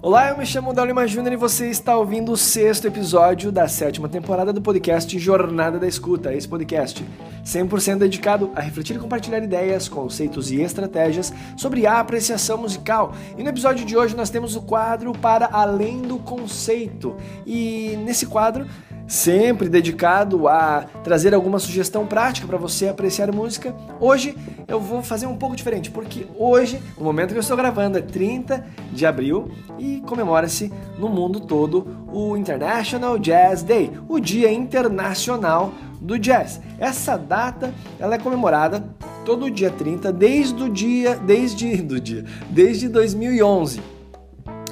Olá, eu me chamo Daulima Júnior e você está ouvindo o sexto episódio da sétima temporada do podcast Jornada da Escuta. Esse podcast 100% dedicado a refletir e compartilhar ideias, conceitos e estratégias sobre a apreciação musical. E no episódio de hoje nós temos o quadro Para Além do Conceito. E nesse quadro sempre dedicado a trazer alguma sugestão prática para você apreciar música. Hoje eu vou fazer um pouco diferente, porque hoje, no momento que eu estou gravando, é 30 de abril e comemora-se no mundo todo o International Jazz Day, o Dia Internacional do Jazz. Essa data ela é comemorada todo dia 30 desde o dia desde do dia desde 2011.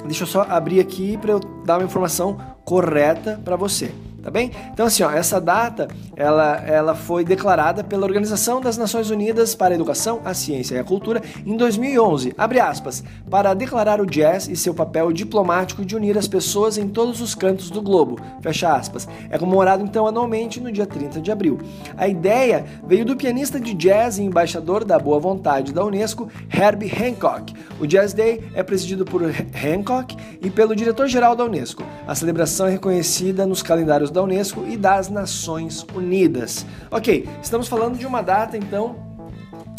Deixa eu só abrir aqui para eu dar uma informação correta para você tá bem? Então assim, ó, essa data ela, ela foi declarada pela Organização das Nações Unidas para a Educação, a Ciência e a Cultura em 2011, abre aspas, para declarar o jazz e seu papel diplomático de unir as pessoas em todos os cantos do globo, fecha aspas. É comemorado então anualmente no dia 30 de abril. A ideia veio do pianista de jazz e embaixador da boa vontade da UNESCO, Herbie Hancock. O Jazz Day é presidido por Hancock e pelo diretor-geral da UNESCO. A celebração é reconhecida nos calendários da Unesco e das Nações Unidas. Ok, estamos falando de uma data então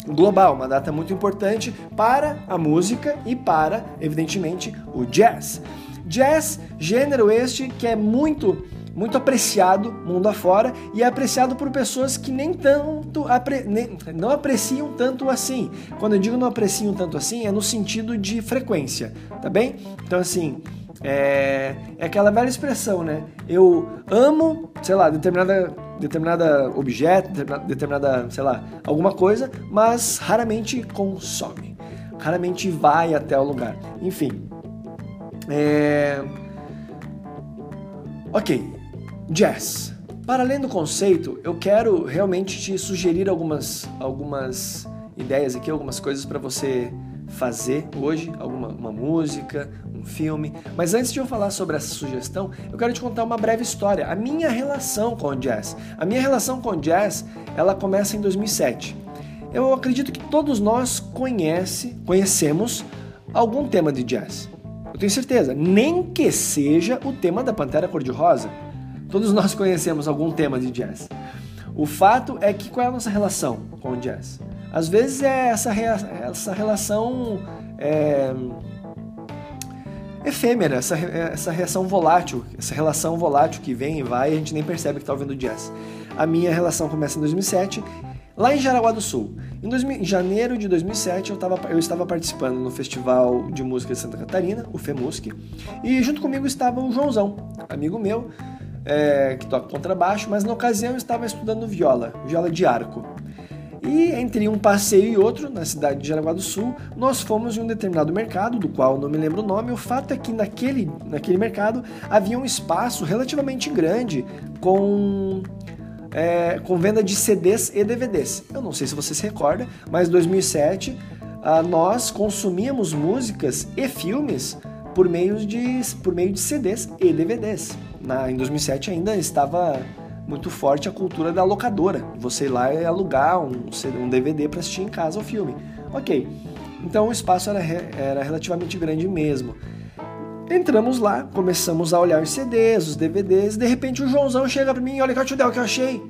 global, uma data muito importante para a música e para, evidentemente, o jazz. Jazz, gênero este que é muito muito apreciado mundo afora e é apreciado por pessoas que nem tanto apre, nem, não apreciam tanto assim. Quando eu digo não apreciam tanto assim, é no sentido de frequência, tá bem? Então assim, é, é aquela velha expressão, né? Eu amo, sei lá, determinada, determinada objeto, determinada, sei lá, alguma coisa, mas raramente consome. Raramente vai até o lugar. Enfim. É... Ok. Jazz. Para além do conceito, eu quero realmente te sugerir algumas, algumas ideias aqui, algumas coisas para você fazer hoje, alguma uma música, um filme. Mas antes de eu falar sobre essa sugestão, eu quero te contar uma breve história. A minha relação com o jazz. A minha relação com o jazz, ela começa em 2007. Eu acredito que todos nós conhece, conhecemos algum tema de jazz. Eu tenho certeza, nem que seja o tema da Pantera Cor-de-Rosa. Todos nós conhecemos algum tema de jazz. O fato é que qual é a nossa relação com o jazz? Às vezes é essa, essa relação é, efêmera, essa, essa reação volátil, essa relação volátil que vem e vai a gente nem percebe que está ouvindo jazz. A minha relação começa em 2007, lá em Jaraguá do Sul. Em, 2000, em janeiro de 2007 eu, tava, eu estava participando no Festival de Música de Santa Catarina, o FEMUSC, e junto comigo estava o Joãozão, amigo meu, é, que toca contrabaixo, mas na ocasião eu estava estudando viola, viola de arco. E entre um passeio e outro, na cidade de Jaraguá do Sul, nós fomos em um determinado mercado, do qual não me lembro o nome. O fato é que naquele, naquele mercado havia um espaço relativamente grande com é, com venda de CDs e DVDs. Eu não sei se você se recorda, mas em 2007 ah, nós consumíamos músicas e filmes por meio de, por meio de CDs e DVDs. Na, em 2007 ainda estava muito forte a cultura da locadora. Você ir lá e alugar um, um DVD para assistir em casa o filme. Ok, então o espaço era, era relativamente grande mesmo. Entramos lá, começamos a olhar os CDs, os DVDs, de repente o Joãozão chega para mim, olha que eu que eu achei.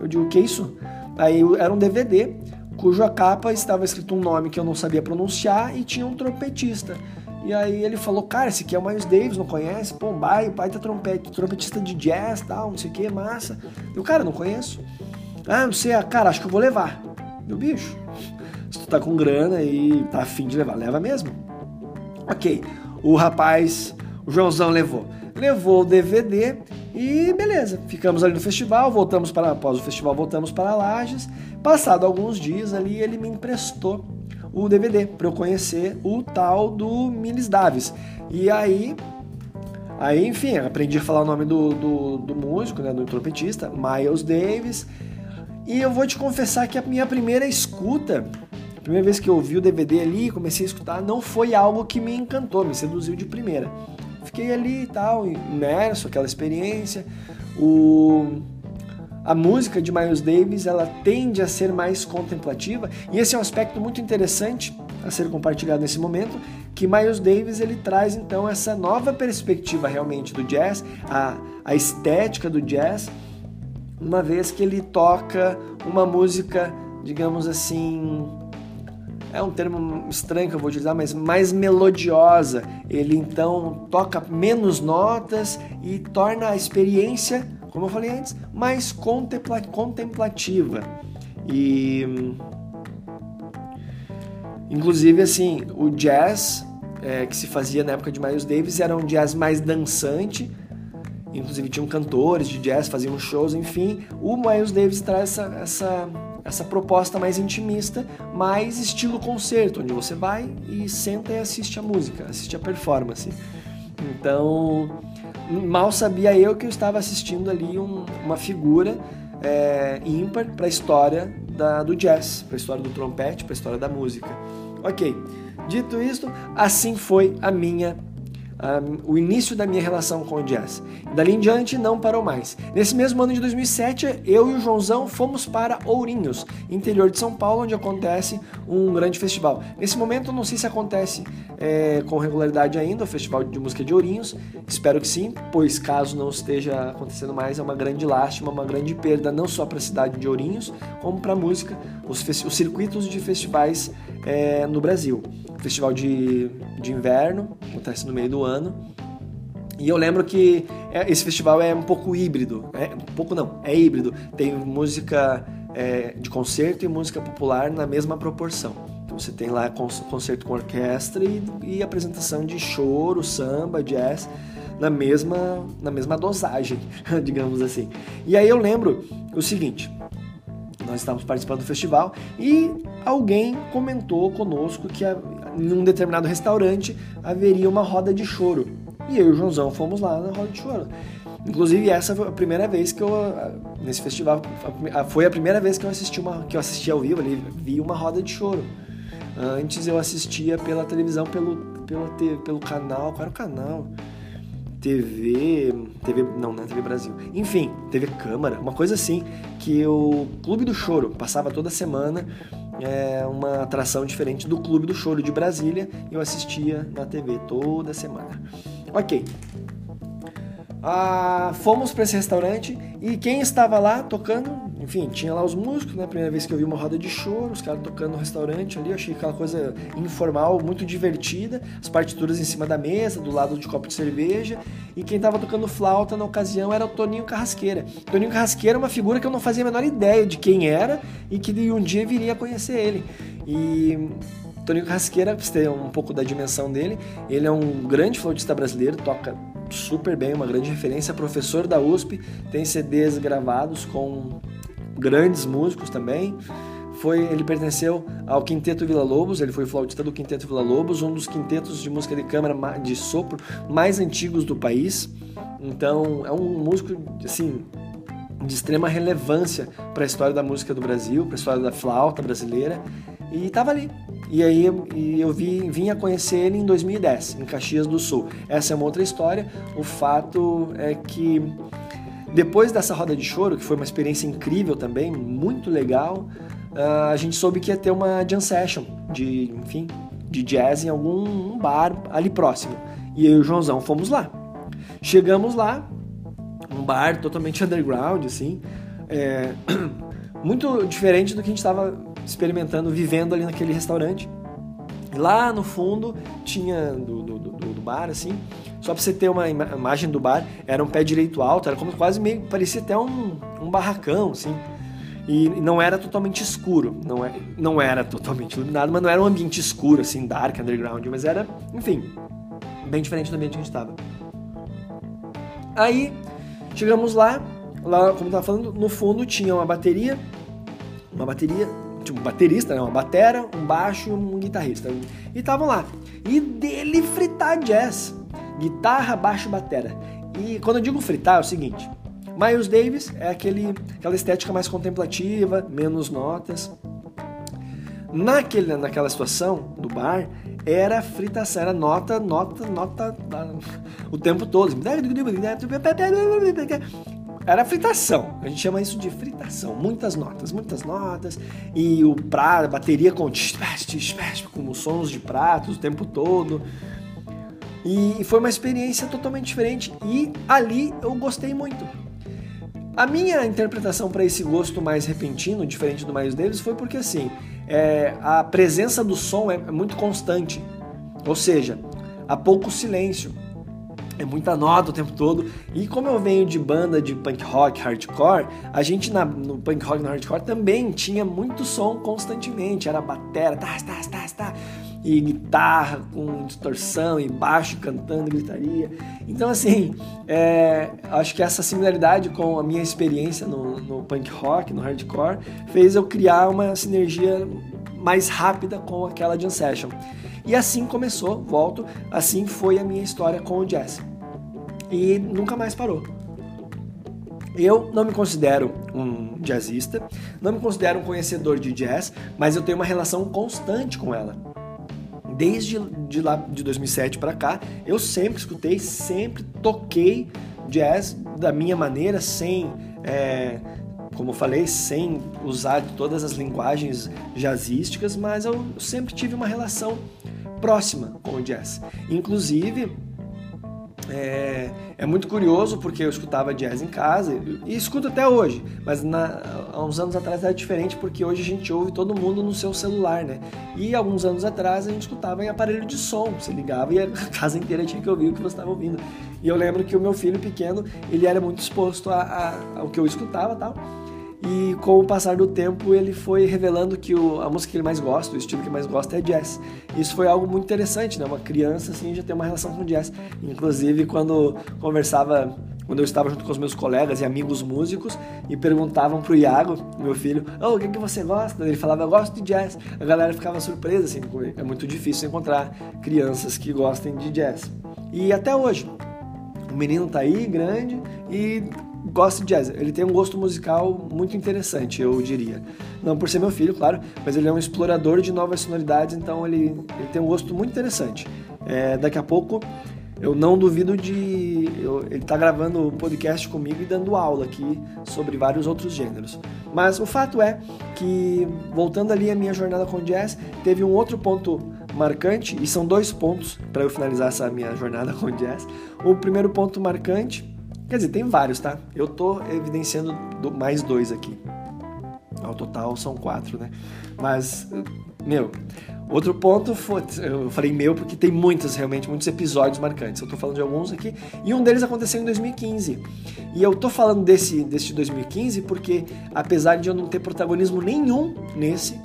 Eu digo, o que é isso? Aí era um DVD cuja capa estava escrito um nome que eu não sabia pronunciar e tinha um trompetista. E aí ele falou, cara, esse aqui é o Miles Davis, não conhece? Pô, pai, o pai tá trompete, trompetista de jazz, tal, não sei o que, massa. Eu, cara, não conheço. Ah, não sei, ah, cara, acho que eu vou levar. Meu bicho, se tu tá com grana e tá afim de levar, leva mesmo. Ok, o rapaz, o Joãozão levou. Levou o DVD e beleza, ficamos ali no festival, voltamos para, após o festival, voltamos para Lages. Passado alguns dias ali, ele me emprestou o DVD para eu conhecer o tal do Miles Davis. E aí, aí enfim, aprendi a falar o nome do, do, do músico, né, do trompetista, Miles Davis. E eu vou te confessar que a minha primeira escuta, a primeira vez que eu ouvi o DVD ali, comecei a escutar, não foi algo que me encantou, me seduziu de primeira. Fiquei ali e tal, imerso, aquela experiência. O a música de Miles Davis ela tende a ser mais contemplativa e esse é um aspecto muito interessante a ser compartilhado nesse momento, que Miles Davis ele traz então essa nova perspectiva realmente do jazz, a, a estética do jazz, uma vez que ele toca uma música, digamos assim, é um termo estranho que eu vou utilizar, mas mais melodiosa. Ele então toca menos notas e torna a experiência, como eu falei antes, mais contempla contemplativa. E inclusive assim, o jazz é, que se fazia na época de Miles Davis era um jazz mais dançante. Inclusive tinham cantores de jazz, faziam shows, enfim. O Miles Davis traz essa, essa essa proposta mais intimista, mais estilo concerto, onde você vai e senta e assiste a música, assiste a performance. Então, mal sabia eu que eu estava assistindo ali um, uma figura é, ímpar para a história da, do jazz, para a história do trompete, para a história da música. Ok, dito isto, assim foi a minha um, o início da minha relação com o jazz. Dali em diante não parou mais. Nesse mesmo ano de 2007, eu e o Joãozão fomos para Ourinhos, interior de São Paulo, onde acontece um grande festival. Nesse momento, não sei se acontece é, com regularidade ainda o Festival de Música de Ourinhos. Espero que sim, pois caso não esteja acontecendo mais, é uma grande lástima, uma grande perda, não só para a cidade de Ourinhos, como para a música, os, os circuitos de festivais é, no Brasil. Festival de, de inverno, acontece no meio do ano. E eu lembro que é, esse festival é um pouco híbrido. É, um pouco não, é híbrido. Tem música é, de concerto e música popular na mesma proporção. Então você tem lá concerto com orquestra e, e apresentação de choro, samba, jazz na mesma, na mesma dosagem, digamos assim. E aí eu lembro o seguinte: nós estávamos participando do festival e alguém comentou conosco que em um determinado restaurante haveria uma roda de choro. E eu e o Joãozão fomos lá na roda de choro. Inclusive essa foi a primeira vez que eu nesse festival foi a primeira vez que eu assisti uma que eu assisti ao vivo ali vi uma roda de choro. Antes eu assistia pela televisão pelo pelo, pelo canal, qual era o canal? TV, TV, não, não é TV Brasil. Enfim, TV Câmara, uma coisa assim, que o Clube do Choro passava toda semana é, uma atração diferente do Clube do Choro de Brasília e eu assistia na TV toda semana. Ok. Ah, fomos para esse restaurante e quem estava lá tocando, enfim, tinha lá os músicos, né? Primeira vez que eu vi uma roda de choro, os caras tocando no restaurante ali, eu achei aquela coisa informal, muito divertida, as partituras em cima da mesa, do lado de copo de cerveja, e quem estava tocando flauta na ocasião era o Toninho Carrasqueira. Toninho Carrasqueira é uma figura que eu não fazia a menor ideia de quem era e que um dia viria a conhecer ele. E Toninho Carrasqueira, pra você ter um pouco da dimensão dele, ele é um grande flautista brasileiro, toca super bem, uma grande referência, professor da USP, tem CDs gravados com grandes músicos também. Foi, ele pertenceu ao Quinteto Vila Lobos, ele foi flautista do Quinteto Vila Lobos, um dos quintetos de música de câmara de sopro mais antigos do país. Então, é um músico assim de extrema relevância para a história da música do Brasil, para a história da flauta brasileira, e estava ali. E aí e eu vi, vim a conhecer ele em 2010, em Caxias do Sul. Essa é uma outra história. O fato é que depois dessa roda de choro, que foi uma experiência incrível também, muito legal, uh, a gente soube que ia ter uma jam session de, enfim, de jazz em algum bar ali próximo. E eu e o Joãozão fomos lá. Chegamos lá, um bar totalmente underground, assim, é, muito diferente do que a gente estava experimentando, vivendo ali naquele restaurante. Lá no fundo tinha do, do, do, do bar, assim, só pra você ter uma imagem do bar, era um pé direito alto, era como quase meio, parecia até um, um barracão, assim. E não era totalmente escuro, não, é, não era totalmente iluminado, mas não era um ambiente escuro, assim, dark, underground, mas era, enfim, bem diferente do ambiente que a gente estava. Aí, chegamos lá, lá, como eu tava falando, no fundo tinha uma bateria, uma bateria tipo, um baterista, né? Uma batera, um baixo e um guitarrista. E estavam lá. E dele fritar jazz. Guitarra, baixo, batera. E quando eu digo fritar é o seguinte. Miles Davis é aquele, aquela estética mais contemplativa, menos notas. Naquele, naquela situação do bar, era fritação, era nota, nota, nota o tempo todo era fritação. A gente chama isso de fritação. Muitas notas, muitas notas. E o prato, a bateria com, com sons de pratos o tempo todo. E foi uma experiência totalmente diferente. E ali eu gostei muito. A minha interpretação para esse gosto mais repentino, diferente do Miles Davis, foi porque assim, é, a presença do som é, é muito constante. Ou seja, há pouco silêncio é muita nota o tempo todo. E como eu venho de banda de punk rock, hardcore, a gente na, no punk rock, no hardcore também tinha muito som constantemente. Era batera, tá, tá, tá, tá, e guitarra com distorção, e baixo cantando, gritaria. Então, assim, é, acho que essa similaridade com a minha experiência no, no punk rock, no hardcore, fez eu criar uma sinergia mais rápida com aquela jam session. E assim começou, volto, assim foi a minha história com o jazz. E nunca mais parou. Eu não me considero um jazzista, não me considero um conhecedor de jazz, mas eu tenho uma relação constante com ela. Desde de lá de 2007 para cá, eu sempre escutei, sempre toquei jazz da minha maneira, sem, é, como falei, sem usar todas as linguagens jazzísticas, mas eu sempre tive uma relação próxima com o jazz. Inclusive, é, é, muito curioso porque eu escutava jazz em casa e, escuto até hoje, mas na, há uns anos atrás era diferente porque hoje a gente ouve todo mundo no seu celular, né? E alguns anos atrás a gente escutava em aparelho de som, você ligava e a casa inteira tinha que ouvir o que você estava ouvindo. E eu lembro que o meu filho pequeno ele era muito exposto a, a, ao que eu escutava tal. E com o passar do tempo, ele foi revelando que o, a música que ele mais gosta, o estilo que ele mais gosta é jazz. Isso foi algo muito interessante, né? Uma criança assim já tem uma relação com jazz. Inclusive, quando conversava, quando eu estava junto com os meus colegas e amigos músicos e perguntavam pro Iago, meu filho, oh, o que, que você gosta? Ele falava, eu gosto de jazz. A galera ficava surpresa, assim, é muito difícil encontrar crianças que gostem de jazz. E até hoje, o menino tá aí, grande, e gosta de jazz. Ele tem um gosto musical muito interessante, eu diria. Não por ser meu filho, claro, mas ele é um explorador de novas sonoridades, então ele, ele tem um gosto muito interessante. É, daqui a pouco eu não duvido de. Eu, ele está gravando um podcast comigo e dando aula aqui sobre vários outros gêneros. Mas o fato é que, voltando ali a minha jornada com jazz, teve um outro ponto marcante, e são dois pontos para eu finalizar essa minha jornada com jazz. O primeiro ponto marcante Quer dizer, tem vários, tá? Eu tô evidenciando mais dois aqui. Ao total são quatro, né? Mas, meu, outro ponto foi. Eu falei meu porque tem muitos, realmente, muitos episódios marcantes. Eu tô falando de alguns aqui. E um deles aconteceu em 2015. E eu tô falando desse, desse 2015 porque, apesar de eu não ter protagonismo nenhum nesse,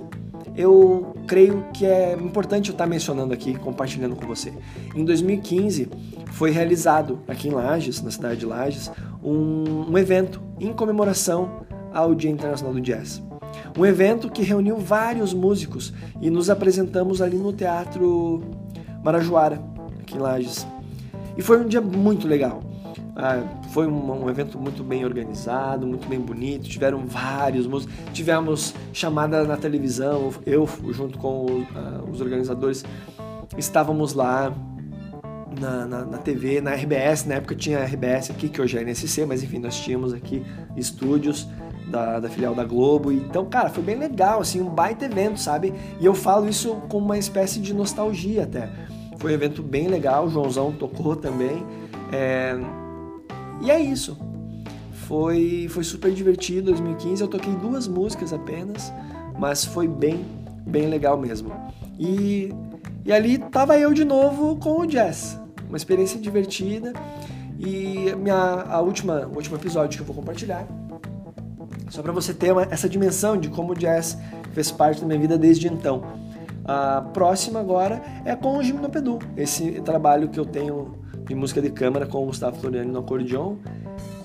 eu creio que é importante eu estar mencionando aqui, compartilhando com você. Em 2015 foi realizado aqui em Lages, na cidade de Lages, um, um evento em comemoração ao Dia Internacional do Jazz. Um evento que reuniu vários músicos e nos apresentamos ali no Teatro Marajoara, aqui em Lages. E foi um dia muito legal. Ah, foi um, um, evento muito bem organizado, muito bem bonito. Tiveram vários músicos. Tivemos chamada na televisão. Eu, junto com uh, os organizadores, estávamos lá na, na, na, TV, na RBS. Na época tinha RBS aqui, que hoje é NSC, mas enfim, nós tínhamos aqui estúdios. Da, da, filial da Globo. Então, cara, foi bem legal, assim, um baita evento, sabe? E eu falo isso com uma espécie de nostalgia até. Foi um evento bem legal, o Joãozão tocou também. É, e é isso. Foi, foi super divertido 2015. Eu toquei duas músicas apenas, mas foi bem, bem legal mesmo. E, e ali tava eu de novo com o jazz. Uma experiência divertida. E minha, a última, o último episódio que eu vou compartilhar, só para você ter uma, essa dimensão de como o jazz fez parte da minha vida desde então. A próxima agora é com o Gimnopedu, esse trabalho que eu tenho de música de câmara com o Gustavo Floriani no acordeon,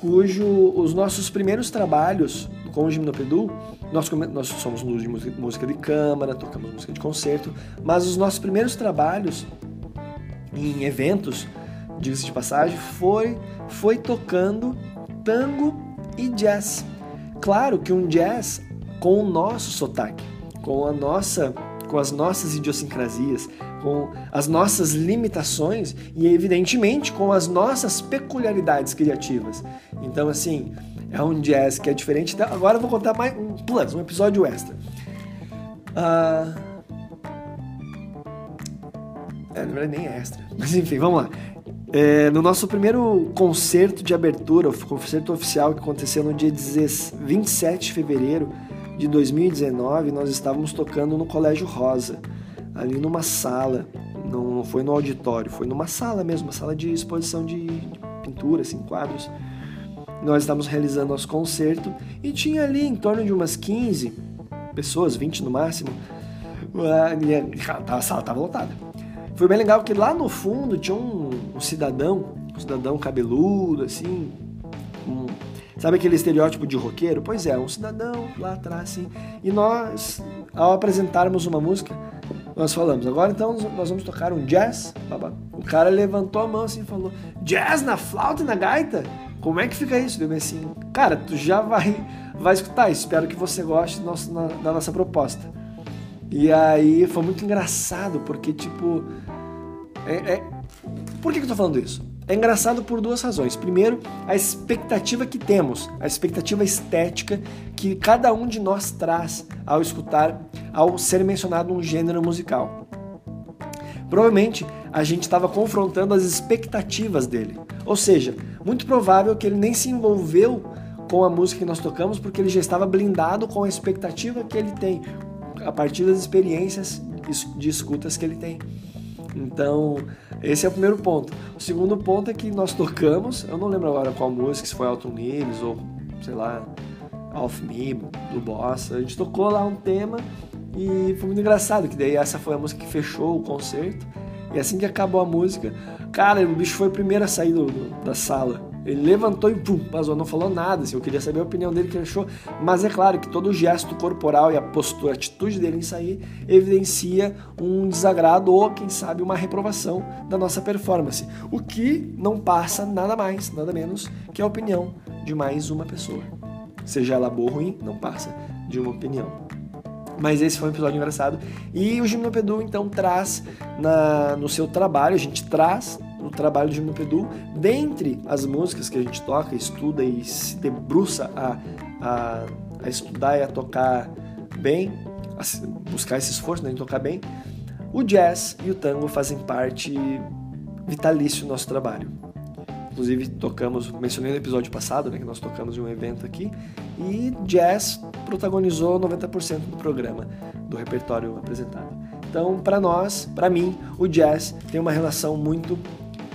cujo os nossos primeiros trabalhos com o Gimnopedu, nós, nós somos luz de música, música de câmara, tocamos música de concerto, mas os nossos primeiros trabalhos em eventos, diga-se de passagem, foi, foi tocando tango e jazz. Claro que um jazz com o nosso sotaque, com a nossa com as nossas idiosincrasias, com as nossas limitações e, evidentemente, com as nossas peculiaridades criativas. Então, assim, É um jazz que é diferente. Agora eu vou contar mais um plus, um episódio extra. Uh... É, na verdade nem extra. Mas enfim, vamos lá. É, no nosso primeiro concerto de abertura, o concerto oficial que aconteceu no dia 27 de fevereiro de 2019, nós estávamos tocando no Colégio Rosa, ali numa sala, não foi no auditório, foi numa sala mesmo, uma sala de exposição de, pintura, assim, quadros. Nós estávamos realizando nosso concerto e tinha ali em torno de umas 15 pessoas, 20 no máximo, a sala estava lotada. Foi bem legal que lá no fundo tinha um, um cidadão, um cidadão cabeludo, assim, um, sabe aquele estereótipo de roqueiro? Pois é, um cidadão lá atrás, assim. E nós, ao apresentarmos uma música, nós falamos, agora então nós vamos tocar um jazz. O cara levantou a mão assim e falou, jazz na flauta e na gaita? Como é que fica isso? Eu assim, cara, tu já vai, vai escutar espero que você goste da nossa proposta. E aí foi muito engraçado, porque tipo. É, é... Por que, eu tô falando isso? É engraçado por duas razões. Primeiro, a expectativa que temos, a expectativa estética que cada um de nós traz ao escutar, ao ser mencionado um gênero musical. Provavelmente a gente estava confrontando as expectativas dele. Ou seja, muito provável que ele nem se envolveu com a música que nós tocamos porque ele já estava blindado com a expectativa que ele tem, a partir das experiências de escutas que ele tem. Então, esse é o primeiro ponto. O segundo ponto é que nós tocamos, eu não lembro agora qual música, se foi Alton Neves ou, sei lá, Off Me, do Bossa. A gente tocou lá um tema e foi muito engraçado, que daí essa foi a música que fechou o concerto. E assim que acabou a música, cara, o bicho foi o primeiro a sair do, do, da sala. Ele levantou e pum, vazou, não falou nada. Assim, eu queria saber a opinião dele que ele achou. Mas é claro que todo o gesto corporal e a postura, a atitude dele em sair evidencia um desagrado ou, quem sabe, uma reprovação da nossa performance. O que não passa nada mais, nada menos que a opinião de mais uma pessoa. Seja ela boa ou ruim, não passa de uma opinião. Mas esse foi um episódio engraçado. E o Gimnopedu, então, traz na, no seu trabalho, a gente traz no trabalho de Gimnopedu, dentre as músicas que a gente toca, estuda e se debruça a, a, a estudar e a tocar bem, a buscar esse esforço né, em tocar bem, o jazz e o tango fazem parte vitalício do nosso trabalho. Inclusive, tocamos, mencionei no episódio passado, né, que nós tocamos em um evento aqui, e jazz protagonizou 90% do programa, do repertório apresentado. Então, para nós, para mim, o jazz tem uma relação muito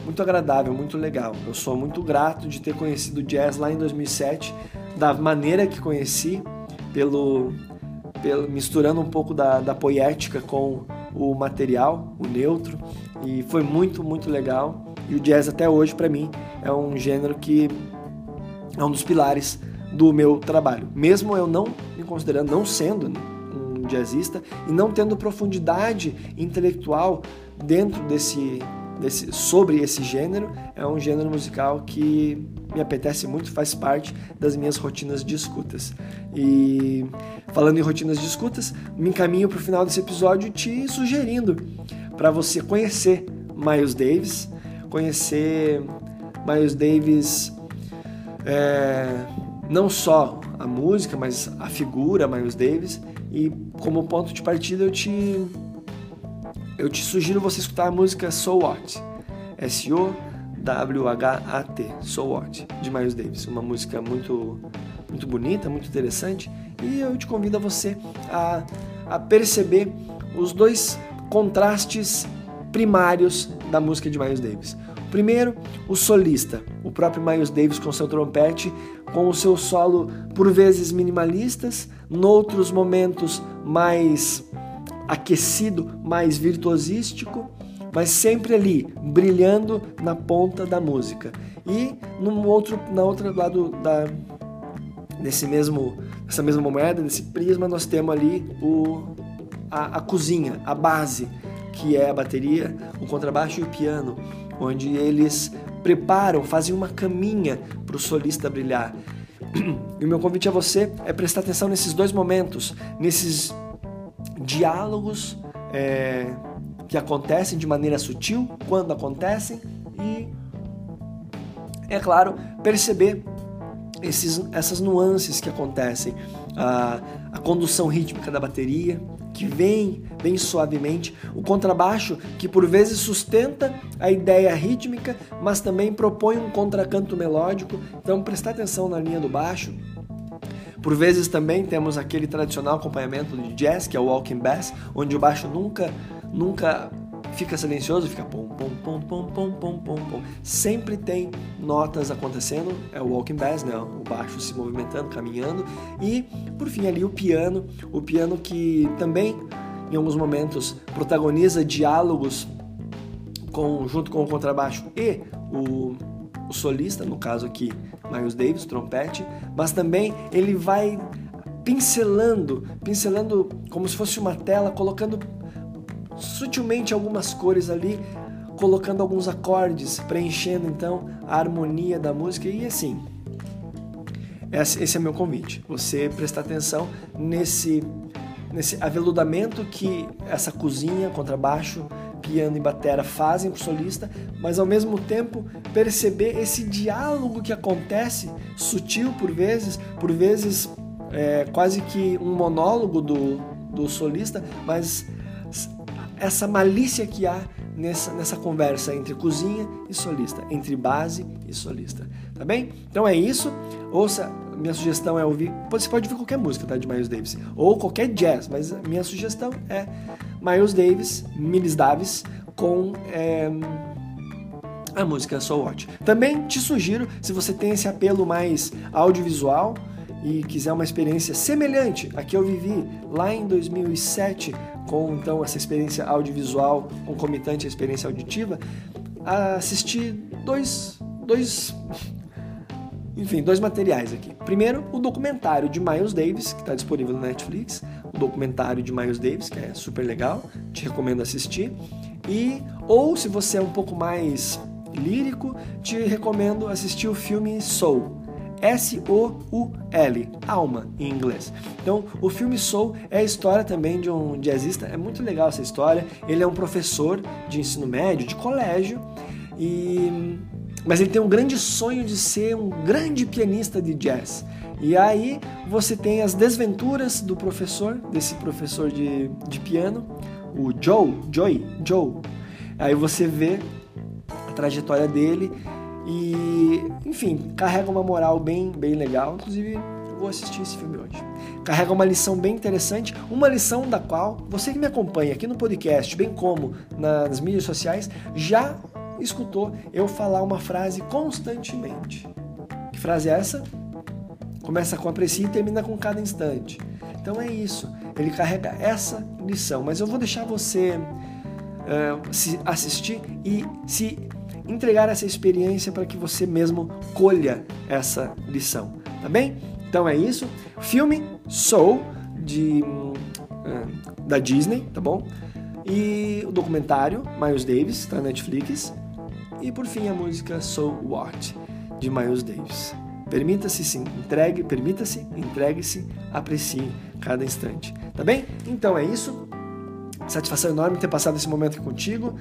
muito agradável, muito legal. Eu sou muito grato de ter conhecido jazz lá em 2007, da maneira que conheci, pelo, pelo misturando um pouco da, da poética com o material, o neutro, e foi muito, muito legal. E o jazz até hoje, para mim, é um gênero que é um dos pilares do meu trabalho. Mesmo eu não me considerando, não sendo um jazzista e não tendo profundidade intelectual dentro desse desse, sobre esse gênero. É um gênero musical que me apetece muito, faz parte das minhas rotinas de escutas. E falando em rotinas de escutas, me encaminho para o final desse episódio te sugerindo para você conhecer Miles Davis, conhecer Miles Davis é, não só a música, mas a figura Miles Davis. E como ponto de partida eu te eu te sugiro você escutar a música So What. S-O-W-H-A-T. So What, de Miles Davis. Uma música muito, muito bonita, muito interessante. E eu te convido a você a, a perceber os dois contrastes primários da música de Miles Davis. Primeiro, o solista, o próprio Miles Davis com seu trompete, com o seu solo por vezes minimalistas, noutros momentos mais aquecido, mais virtuosístico, mas sempre ali, brilhando na ponta da música. E no outro, na outra lado da desse mesmo essa mesma moeda, desse prisma, nós temos ali o a, a cozinha, a base, que é a bateria, o contrabaixo e o piano, onde eles preparam, fazem uma caminha para o solista brilhar. E o meu convite a você é prestar atenção nesses dois momentos, nesses diálogos é, que acontecem de maneira sutil, quando acontecem, e, é claro, perceber esses, essas nuances que acontecem, a, a condução rítmica da bateria, que vem bem suavemente, o contrabaixo que por vezes sustenta a ideia rítmica, mas também propõe um contracanto melódico. Então prestar atenção na linha do baixo. Por vezes também temos aquele tradicional acompanhamento de jazz, que é o walking bass, onde o baixo nunca nunca fica silencioso, fica pom pom pom pom pom pom pom pom. Sempre tem notas acontecendo, é o walking bass, né? O baixo se movimentando, caminhando e por fim ali o piano, o piano que também em alguns momentos protagoniza diálogos com, junto com o contrabaixo e o, o solista, no caso aqui Miles Davis, trompete, mas também ele vai pincelando, pincelando como se fosse uma tela, colocando sutilmente algumas cores ali, colocando alguns acordes, preenchendo então a harmonia da música e assim. Esse é meu convite. Você prestar atenção nesse nesse aveludamento que essa cozinha, contrabaixo, piano e batera fazem para o solista, mas ao mesmo tempo perceber esse diálogo que acontece, sutil por vezes, por vezes é, quase que um monólogo do, do solista, mas essa malícia que há nessa, nessa conversa entre cozinha e solista, entre base e solista, tá bem? Então é isso. Ouça, minha sugestão é ouvir, você pode ouvir qualquer música, tá, de Miles Davis, ou qualquer jazz, mas minha sugestão é Miles Davis, Miles Davis, com é, a música So What. Também te sugiro, se você tem esse apelo mais audiovisual, e quiser uma experiência semelhante a que eu vivi lá em 2007 com então essa experiência audiovisual concomitante à experiência auditiva, assisti dois, dois, enfim, dois materiais aqui. Primeiro, o documentário de Miles Davis, que está disponível no Netflix, o documentário de Miles Davis, que é super legal, te recomendo assistir. E ou se você é um pouco mais lírico, te recomendo assistir o filme Soul S-O-U-L, alma em inglês. Então, o filme Soul é a história também de um jazzista, é muito legal essa história. Ele é um professor de ensino médio, de colégio, e mas ele tem um grande sonho de ser um grande pianista de jazz. E aí você tem as desventuras do professor, desse professor de, de piano, o Joe, Joey, Joe. Aí você vê a trajetória dele e, enfim, carrega uma moral bem, bem legal. Inclusive, vou assistir esse filme hoje. Carrega uma lição bem interessante, uma lição da qual você que me acompanha aqui no podcast, bem como nas mídias sociais, já escutou eu falar uma frase constantemente. Que frase é essa? Começa com aprecie e termina com cada instante. Então é isso. Ele carrega essa lição. Mas eu vou deixar você uh, se assistir e se entregar essa experiência para que você mesmo colha essa lição, tá bem? Então é isso. Filme Soul de uh, da Disney, tá bom? E o documentário Miles Davis está na Netflix. E por fim a música Soul What de Miles Davis. Permita-se sim, entregue, permita-se, entregue-se, aprecie cada instante. Tá bem? Então é isso. Satisfação enorme ter passado esse momento aqui contigo.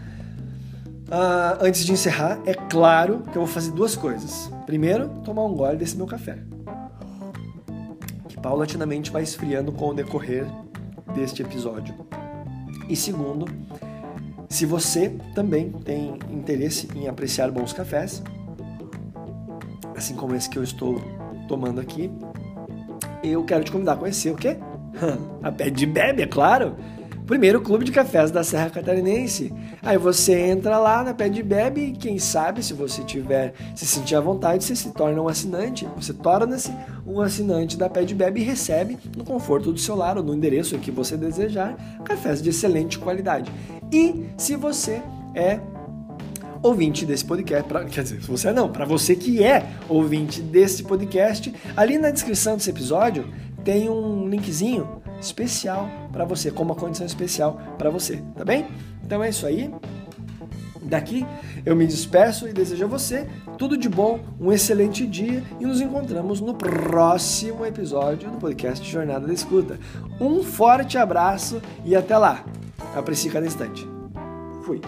Uh, antes de encerrar, é claro que eu vou fazer duas coisas. Primeiro, tomar um gole desse meu café, que paulatinamente vai esfriando com o decorrer deste episódio. E segundo, se você também tem interesse em apreciar bons cafés, assim como esse que eu estou tomando aqui, eu quero te convidar a conhecer o quê? A pé de bebe, é claro! Primeiro clube de cafés da Serra Catarinense. Aí você entra lá na Pé de Bebe e quem sabe, se você tiver, se sentir à vontade, você se torna um assinante. Você torna-se um assinante da Pé de Bebe e recebe no conforto do seu lar ou no endereço que você desejar cafés de excelente qualidade. E se você é ouvinte desse podcast, pra, quer dizer, se você não, para você que é ouvinte desse podcast, ali na descrição desse episódio tem um linkzinho especial para você, como uma condição especial para você, tá bem? Então é isso aí. Daqui eu me despeço e desejo a você tudo de bom, um excelente dia e nos encontramos no próximo episódio do podcast Jornada da Escuta. Um forte abraço e até lá. Aprecie cada instante. Fui.